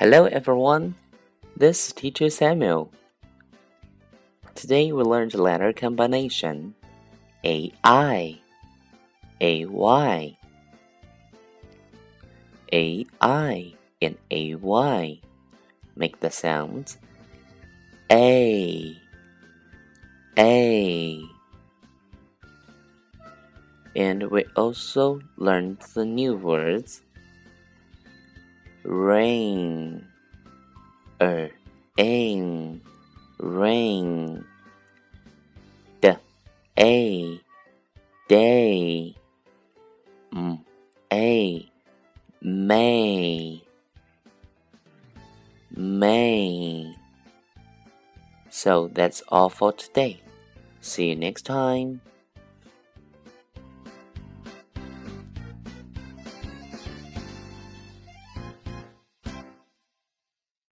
Hello everyone, this is Teacher Samuel. Today we learned letter combination. A I, A Y, A I, and A Y. Make the sounds. A, A. And we also learned the new words rain, er, ain, rain, d, a, day, m, a, may, may. So that's all for today. See you next time.